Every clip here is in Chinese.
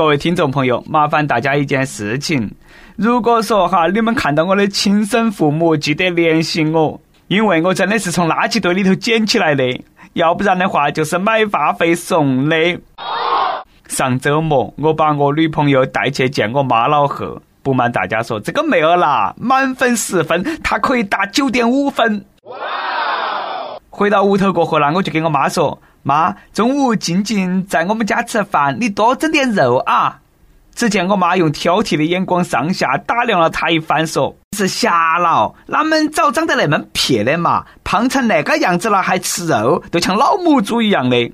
各位听众朋友，麻烦大家一件事情：如果说哈你们看到我的亲生父母，记得联系我，因为我真的是从垃圾堆里头捡起来的，要不然的话就是买话费送的。上周末我把我女朋友带去见我妈老贺，不瞒大家说，这个妹儿啦，满分十分，她可以打九点五分。回到屋头过后呢，我就跟我妈说。妈，中午静静在我们家吃饭，你多整点肉啊！只见我妈用挑剔的眼光上下打量了他一番，说：“是瞎了，哪们早长得那么撇的嘛？胖成那个样子了还吃肉，都像老母猪一样的。”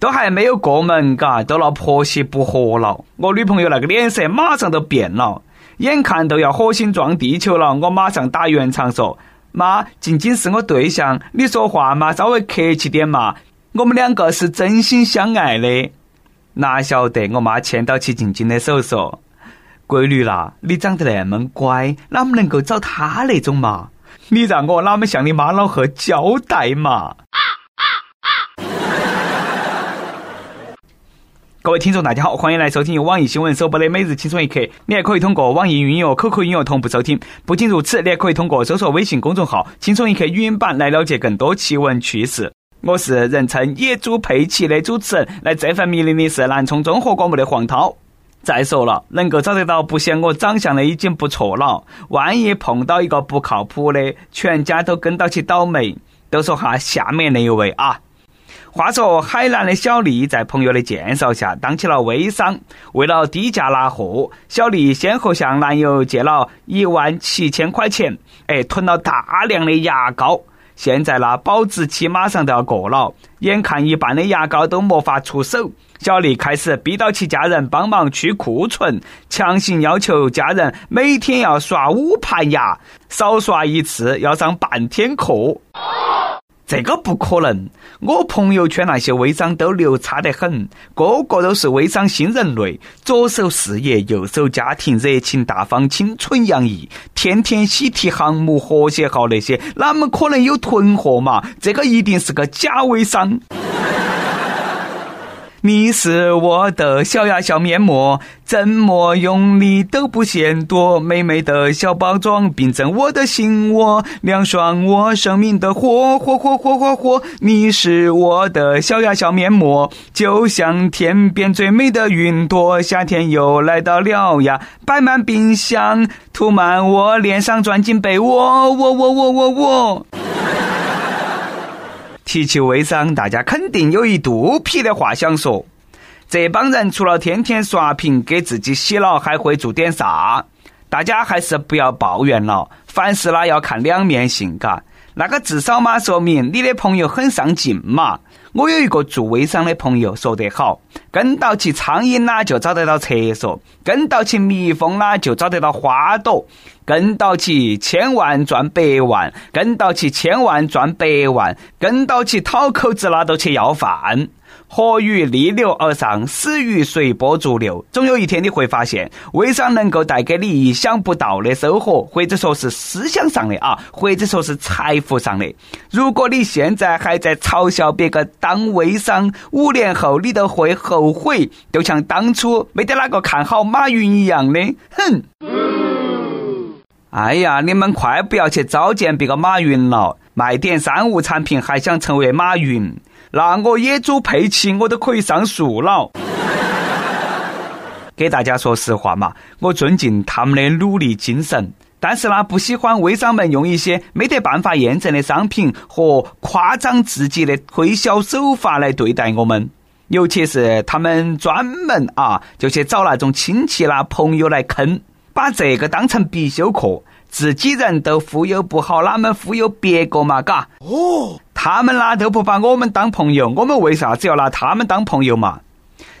都还没有过门，嘎，都闹婆媳不和了。我女朋友那个脸色马上都变了，眼看都要火星撞地球了，我马上打圆场说。妈，静静是我对象，你说话嘛，稍微客气点嘛。我们两个是真心相爱的。哪晓得我妈牵到起静静的手说：“闺女啦，你长得那么乖，哪么能够找他那种嘛？你让我哪么向你妈老汉交代嘛？”各位听众，大家好，欢迎来收听由网易新闻首播的《每日轻松一刻》。你还可以通过网易云音乐、QQ 音乐同步收听。不仅如此，你还可以通过搜索微信公众号“轻松一刻”语音版来了解更多奇闻趣事。我是人称“野猪佩奇”的主持人，来这份命令的是南充综合广播的黄涛。再说了，能够找得到不嫌我长相的已经不错了，万一碰到一个不靠谱的，全家都跟到起倒霉。都说哈，下面那一位啊。话说，海南的小丽在朋友的介绍下当起了微商。为了低价拿货，小丽先后向男友借了一万七千块钱，哎，囤了大量的牙膏。现在呢，保质期马上都要过了，眼看一半的牙膏都没法出手，小丽开始逼到其家人帮忙去库存，强行要求家人每天要刷五盘牙，少刷一次要上半天课。这个不可能！我朋友圈那些微商都牛叉得很，个个都是微商新人类，左手事业，右手家庭，热情大方，青春洋溢，天天喜提航母、和谐号那些，哪么可能有囤货嘛？这个一定是个假微商。你是我的小呀小面膜，怎么用力都不嫌多。美美的小包装，冰镇我的心窝，凉爽我生命的火火火火火火。你是我的小呀小面膜，就像天边最美的云朵。夏天又来到了呀，摆满冰箱，涂满我脸上，钻进被窝，我我我我我。提起微商，大家肯定有一肚皮的话想说。这帮人除了天天刷屏给自己洗脑，还会做点啥？大家还是不要抱怨了，凡事呢要看两面性，嘎。那个至少嘛，说明你的朋友很上进嘛。我有一个做微商的朋友说得好：跟到起苍蝇啦，就找得到厕所；跟到起蜜蜂啦，就找得到花朵；跟到起千万赚百万；跟到起千万赚百万；跟到起讨口子啦，都去要饭。活鱼逆流而上，死鱼随波逐流。总有一天你会发现，微商能够带给你意想不到的收获，或者说是思想上的啊，或者说是财富上的。如果你现在还在嘲笑别个当微商，五年后你都会后悔，就像当初没得哪个看好马云一样的。哼！哎呀，你们快不要去糟践别个马云了，卖点三无产品还想成为马云？那我野猪佩奇我都可以上树了。给大家说实话嘛，我尊敬他们的努力精神，但是呢，不喜欢微商们用一些没得办法验证的商品和夸张自己的推销手法来对待我们，尤其是他们专门啊，就去找那种亲戚啦、朋友来坑，把这个当成必修课。自己人都忽悠不好，哪们忽悠别个嘛？嘎。哦。他们啦都不把我们当朋友，我们为啥子要拿他们当朋友嘛？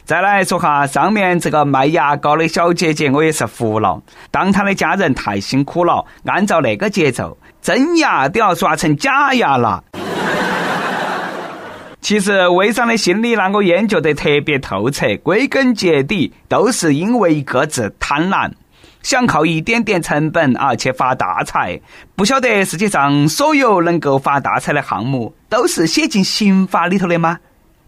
再来说哈，上面这个卖牙膏的小姐姐，我也是服了。当她的家人太辛苦了，按照那个节奏，真牙都要刷成假牙了。其实微商的心理呢，我研究得特别透彻，归根结底都是因为一个字：贪婪。想靠一点点成本啊去发大财，不晓得世界上所有能够发大财的项目都是写进刑法里头的吗？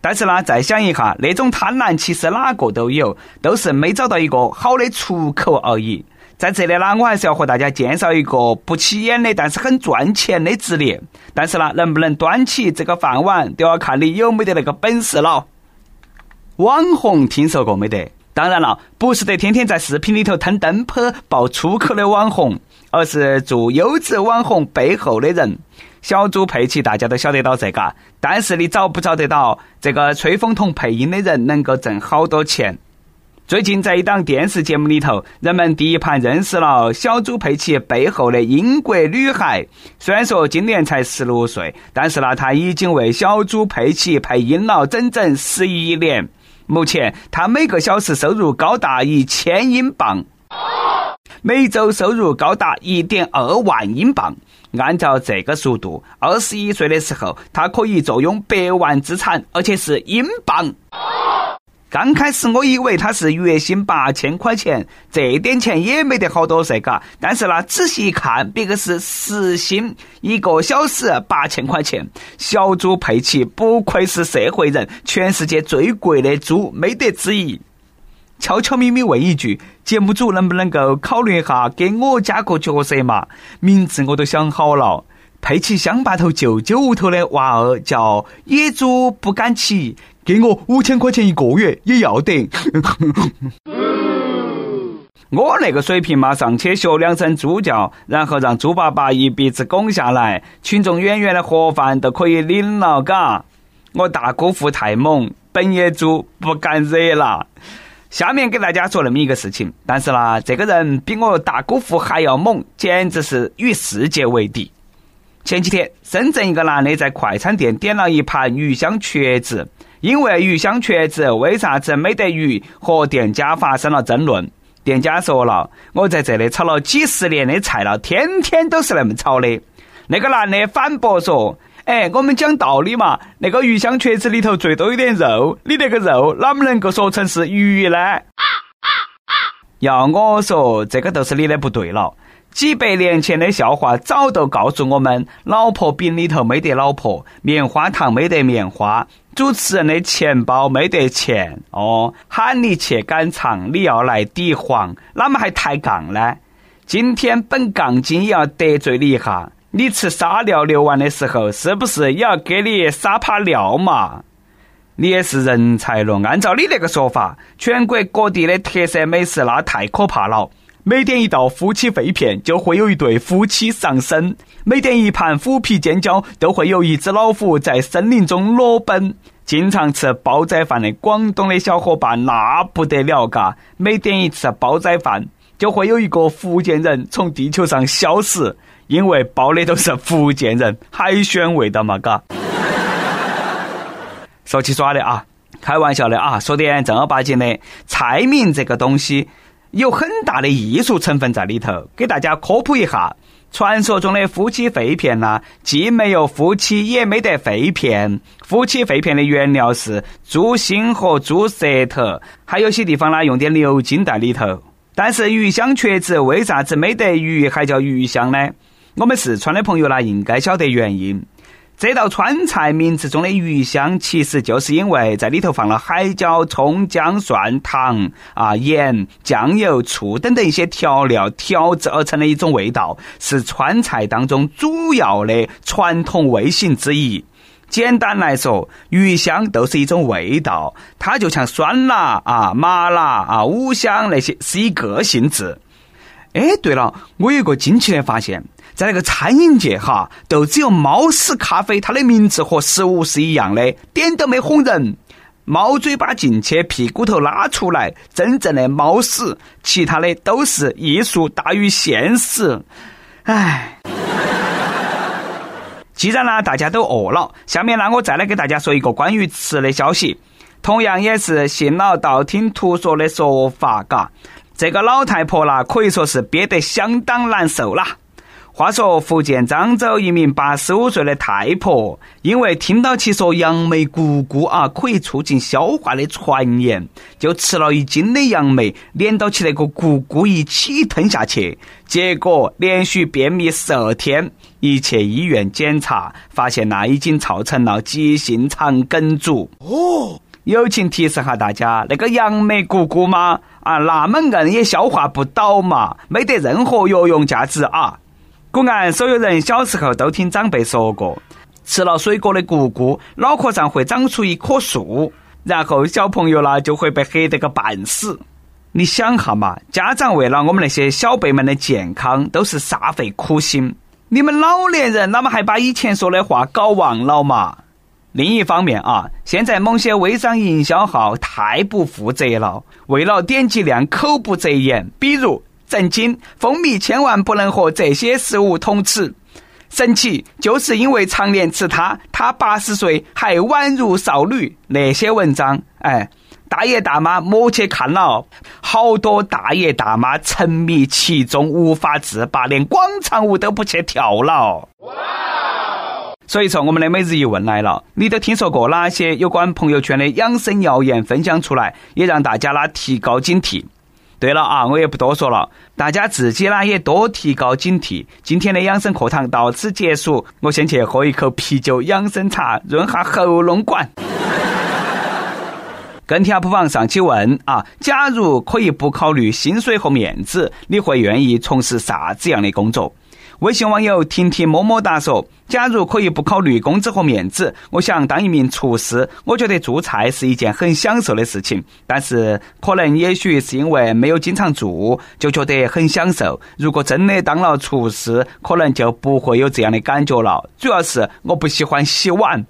但是呢，再想一下，那种贪婪其实哪个都有，都是没找到一个好的出口而已。在这里呢，我还是要和大家介绍一个不起眼的，但是很赚钱的职业。但是呢，能不能端起这个饭碗，都要看你有没得那个本事了。网红听说过没得？当然了，不是得天天在视频里头吞灯泡爆粗口的网红，而是做优质网红背后的人。小猪佩奇大家都晓得到这个，但是你找不找得到这个吹风筒配音的人能够挣好多钱？最近在一档电视节目里头，人们第一盘认识了小猪佩奇背后的英国女孩。虽然说今年才十六岁，但是呢，她已经为小猪佩奇配音了整整十一年。目前，他每个小时收入高达一千英镑，每周收入高达一点二万英镑。按照这个速度，二十一岁的时候，他可以坐拥百万资产，而且是英镑。刚开始我以为他是月薪八千块钱，这点钱也没得好多噻，嘎。但是呢，仔细一看，别个是时薪一个小时八千块钱。小猪佩奇不愧是社会人，全世界最贵的猪没得之一。悄悄咪咪问一句，节目组能不能够考虑一下给我加个角色嘛？名字我都想好了，佩奇乡坝头舅舅屋头的娃儿叫野猪不敢骑。给我五千块钱一个月也要得。我那个水平嘛，上去学两声猪叫，然后让猪爸爸一鼻子拱下来，群众演员的盒饭都可以领了，嘎！我大姑父太猛，本野猪不敢惹了。下面给大家说那么一个事情，但是呢，这个人比我大姑父还要猛，简直是与世界为敌。前几天，深圳一个男的在快餐店点了一盘鱼香茄子。因为鱼香茄子为啥子没得鱼，和店家发生了争论。店家说了：“我在这里炒了几十年的菜了，天天都是那么炒的。”那个男的反驳说：“哎，我们讲道理嘛，那个鱼香茄子里头最多有点肉，你那个肉哪么能够说成是鱼呢？”要我说，这个都是你的不对了。几百年前的笑话早都告诉我们：老婆饼里头没得老婆，棉花糖没得棉花，主持人的钱包没得钱。哦，喊你去赶场，你要来抵黄，哪么还抬杠呢？今天本杠精也要得罪你一下。你吃沙料流完的时候，是不是也要给你撒泡料嘛？你也是人才了。按照你那个说法，全国各地的特色美食那太可怕了。每点一道夫妻肺片，就会有一对夫妻上身；每点一盘虎皮尖椒，都会有一只老虎在森林中裸奔。经常吃煲仔饭的广东的小伙伴那不得了，嘎！每点一次煲仔饭，就会有一个福建人从地球上消失，因为煲的都是福建人海鲜味道嘛，嘎。说起耍的啊，开玩笑的啊，说点正儿八经的，菜名这个东西。有很大的艺术成分在里头，给大家科普一下：传说中的夫妻肺片呢，既没有夫妻，也没得肺片。夫妻肺片的原料是猪心和猪舌头，还有些地方呢用点牛筋在里头。但是鱼香茄子为啥子没得鱼还叫鱼香呢？我们四川的朋友呢应该晓得原因。这道川菜名字中的鱼香，其实就是因为在里头放了海椒、葱、姜、蒜、糖啊、盐、酱油、醋等等一些调料调制而成的一种味道，是川菜当中主要的传统味型之一。简单来说，鱼香都是一种味道，它就像酸辣啊、麻辣啊、五香那些是一个性质。哎，对了，我有个惊奇的发现。在那个餐饮界哈，都只有猫屎咖啡，它的名字和食物是一样的，点都没哄人。猫嘴巴进去，屁股头拉出来，真正的猫屎，其他的都是艺术大于现实。唉，既然呢大家都饿了，下面呢我再来给大家说一个关于吃的消息，同样也是信了道听途说的说法，嘎，这个老太婆啦可以说是憋得相当难受啦。话说福建漳州一名八十五岁的太婆，因为听到其说杨梅菇菇啊可以促进消化的传言，就吃了一斤的杨梅，连到起那个菇菇一起吞下去，结果连续便秘十二天，一去医院检查，发现那已经造成了急性肠梗阻。哦，友情提示下大家，那个杨梅菇菇嘛，啊那么硬也消化不到嘛，没得任何药用价值啊。古岸所有人小时候都听长辈说过，吃了水果的姑姑，脑壳上会长出一棵树，然后小朋友呢就会被黑得个半死。你想哈嘛，家长为了我们那些小辈们的健康，都是煞费苦心。你们老年人哪么还把以前说的话搞忘了嘛？另一方面啊，现在某些微商营销号太不负责了，为了点击量口不择言，比如。震惊！蜂蜜千万不能和这些食物同吃。神奇，就是因为常年吃它，他八十岁还宛如少女。那些文章，哎，大爷大妈莫去看了，好多大爷大妈沉迷其中无法自拔，连广场舞都不去跳了。所以说，我们的每日一问来了，你都听说过哪些有关朋友圈的养生谣言？分享出来，也让大家呢提高警惕。对了啊，我也不多说了，大家自己呢也多提高警惕。今天的养生课堂到此结束，我先去喝一口啤酒养生茶，润下喉咙管。跟帖不妨上去问啊，假如可以不考虑薪水和面子，你会愿意从事啥子样的工作？微信网友婷婷么么哒说：“假如可以不考虑工资和面子，我想当一名厨师。我觉得做菜是一件很享受的事情，但是可能也许是因为没有经常做，就觉得很享受。如果真的当了厨师，可能就不会有这样的感觉了。主要是我不喜欢洗碗。”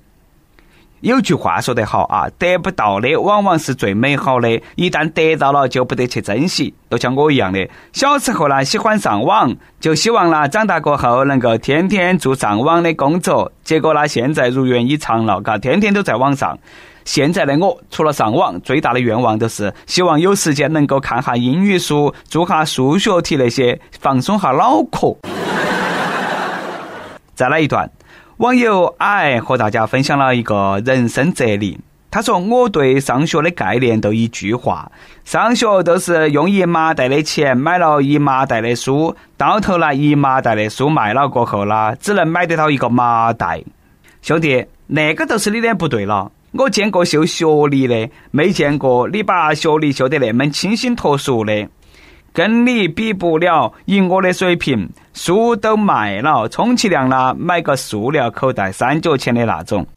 有句话说得好啊，得不到的往往是最美好的，一旦得到了就不得去珍惜。都像我一样的，小时候呢喜欢上网，就希望呢长大过后能够天天做上网的工作。结果呢现在如愿以偿了，嘎，天天都在网上。现在的我除了上网，最大的愿望就是希望有时间能够看下英语书，做下数学题那些，放松下脑壳。再来一段。网友矮和大家分享了一个人生哲理。他说：“我对上学的概念都一句话，上学都是用一麻袋的钱买了一麻袋的书，到头来一麻袋的书卖了过后啦，只能买得到一个麻袋。兄弟，那个都是你的不对了。我见过秀学历的，没见过你把学历秀得那么清新脱俗的。”跟你比不了，以我的水平，书都卖了，充其量呢买个塑料口袋，三角钱的那种。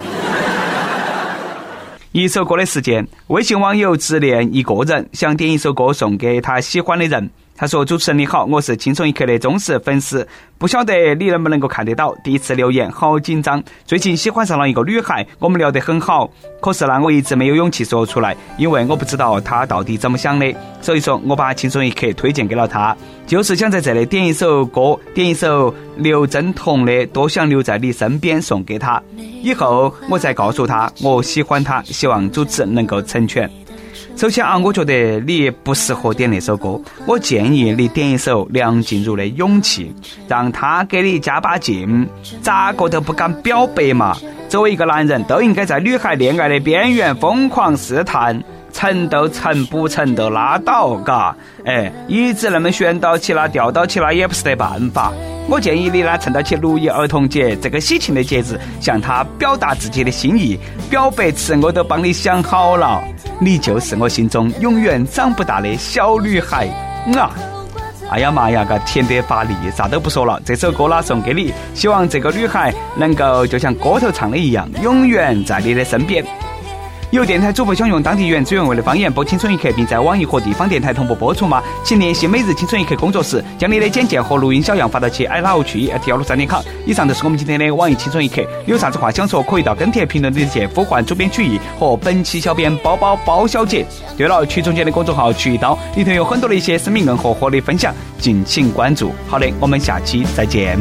一首歌的时间，微信网友只恋一个人，想点一首歌送给他喜欢的人。他说：“主持人你好，我是轻松一刻的忠实粉丝，不晓得你能不能够看得到。第一次留言，好紧张。最近喜欢上了一个女孩，我们聊得很好，可是呢，我一直没有勇气说出来，因为我不知道她到底怎么想的。所以说，我把轻松一刻推荐给了她，就是想在这里点一首歌，点一首刘振彤的《多想留在你身边》送给她，以后我再告诉她我喜欢她，希望主持能够成全。”首先啊，我觉得你不适合点那首歌。我建议你点一首梁静茹的《勇气》，让他给你加把劲。咋个都不敢表白嘛？作为一个男人，都应该在女孩恋爱的边缘疯狂试探，成都成，不成都拉倒，嘎。哎，一直那么悬到起啦，吊到起啦，也不是得办法。我建议你呢，趁到起六一儿童节这个喜庆的节日，向他表达自己的心意。表白词我都帮你想好了，你就是我心中永远长不大的小女孩啊！哎呀妈呀，个甜得发力，啥都不说了，这首歌啦送给你，希望这个女孩能够就像歌头唱的一样，永远在你的身边。有电台主播想用当地原汁原味的方言播《青春一刻》，并在网易和地方电台同步播出吗？请联系每日《青春一刻》工作室，将你的简介和录音小样发到其 i love 去 at 幺六三点 com。以上就是我们今天的网易《青春一刻》，有啥子话想说，可以到跟帖评论里去呼唤主编曲艺和本期小编包包包小姐。对了，曲中间的公众号“曲一刀”里头有很多的一些生命硬和活的分享，敬请关注。好的，我们下期再见。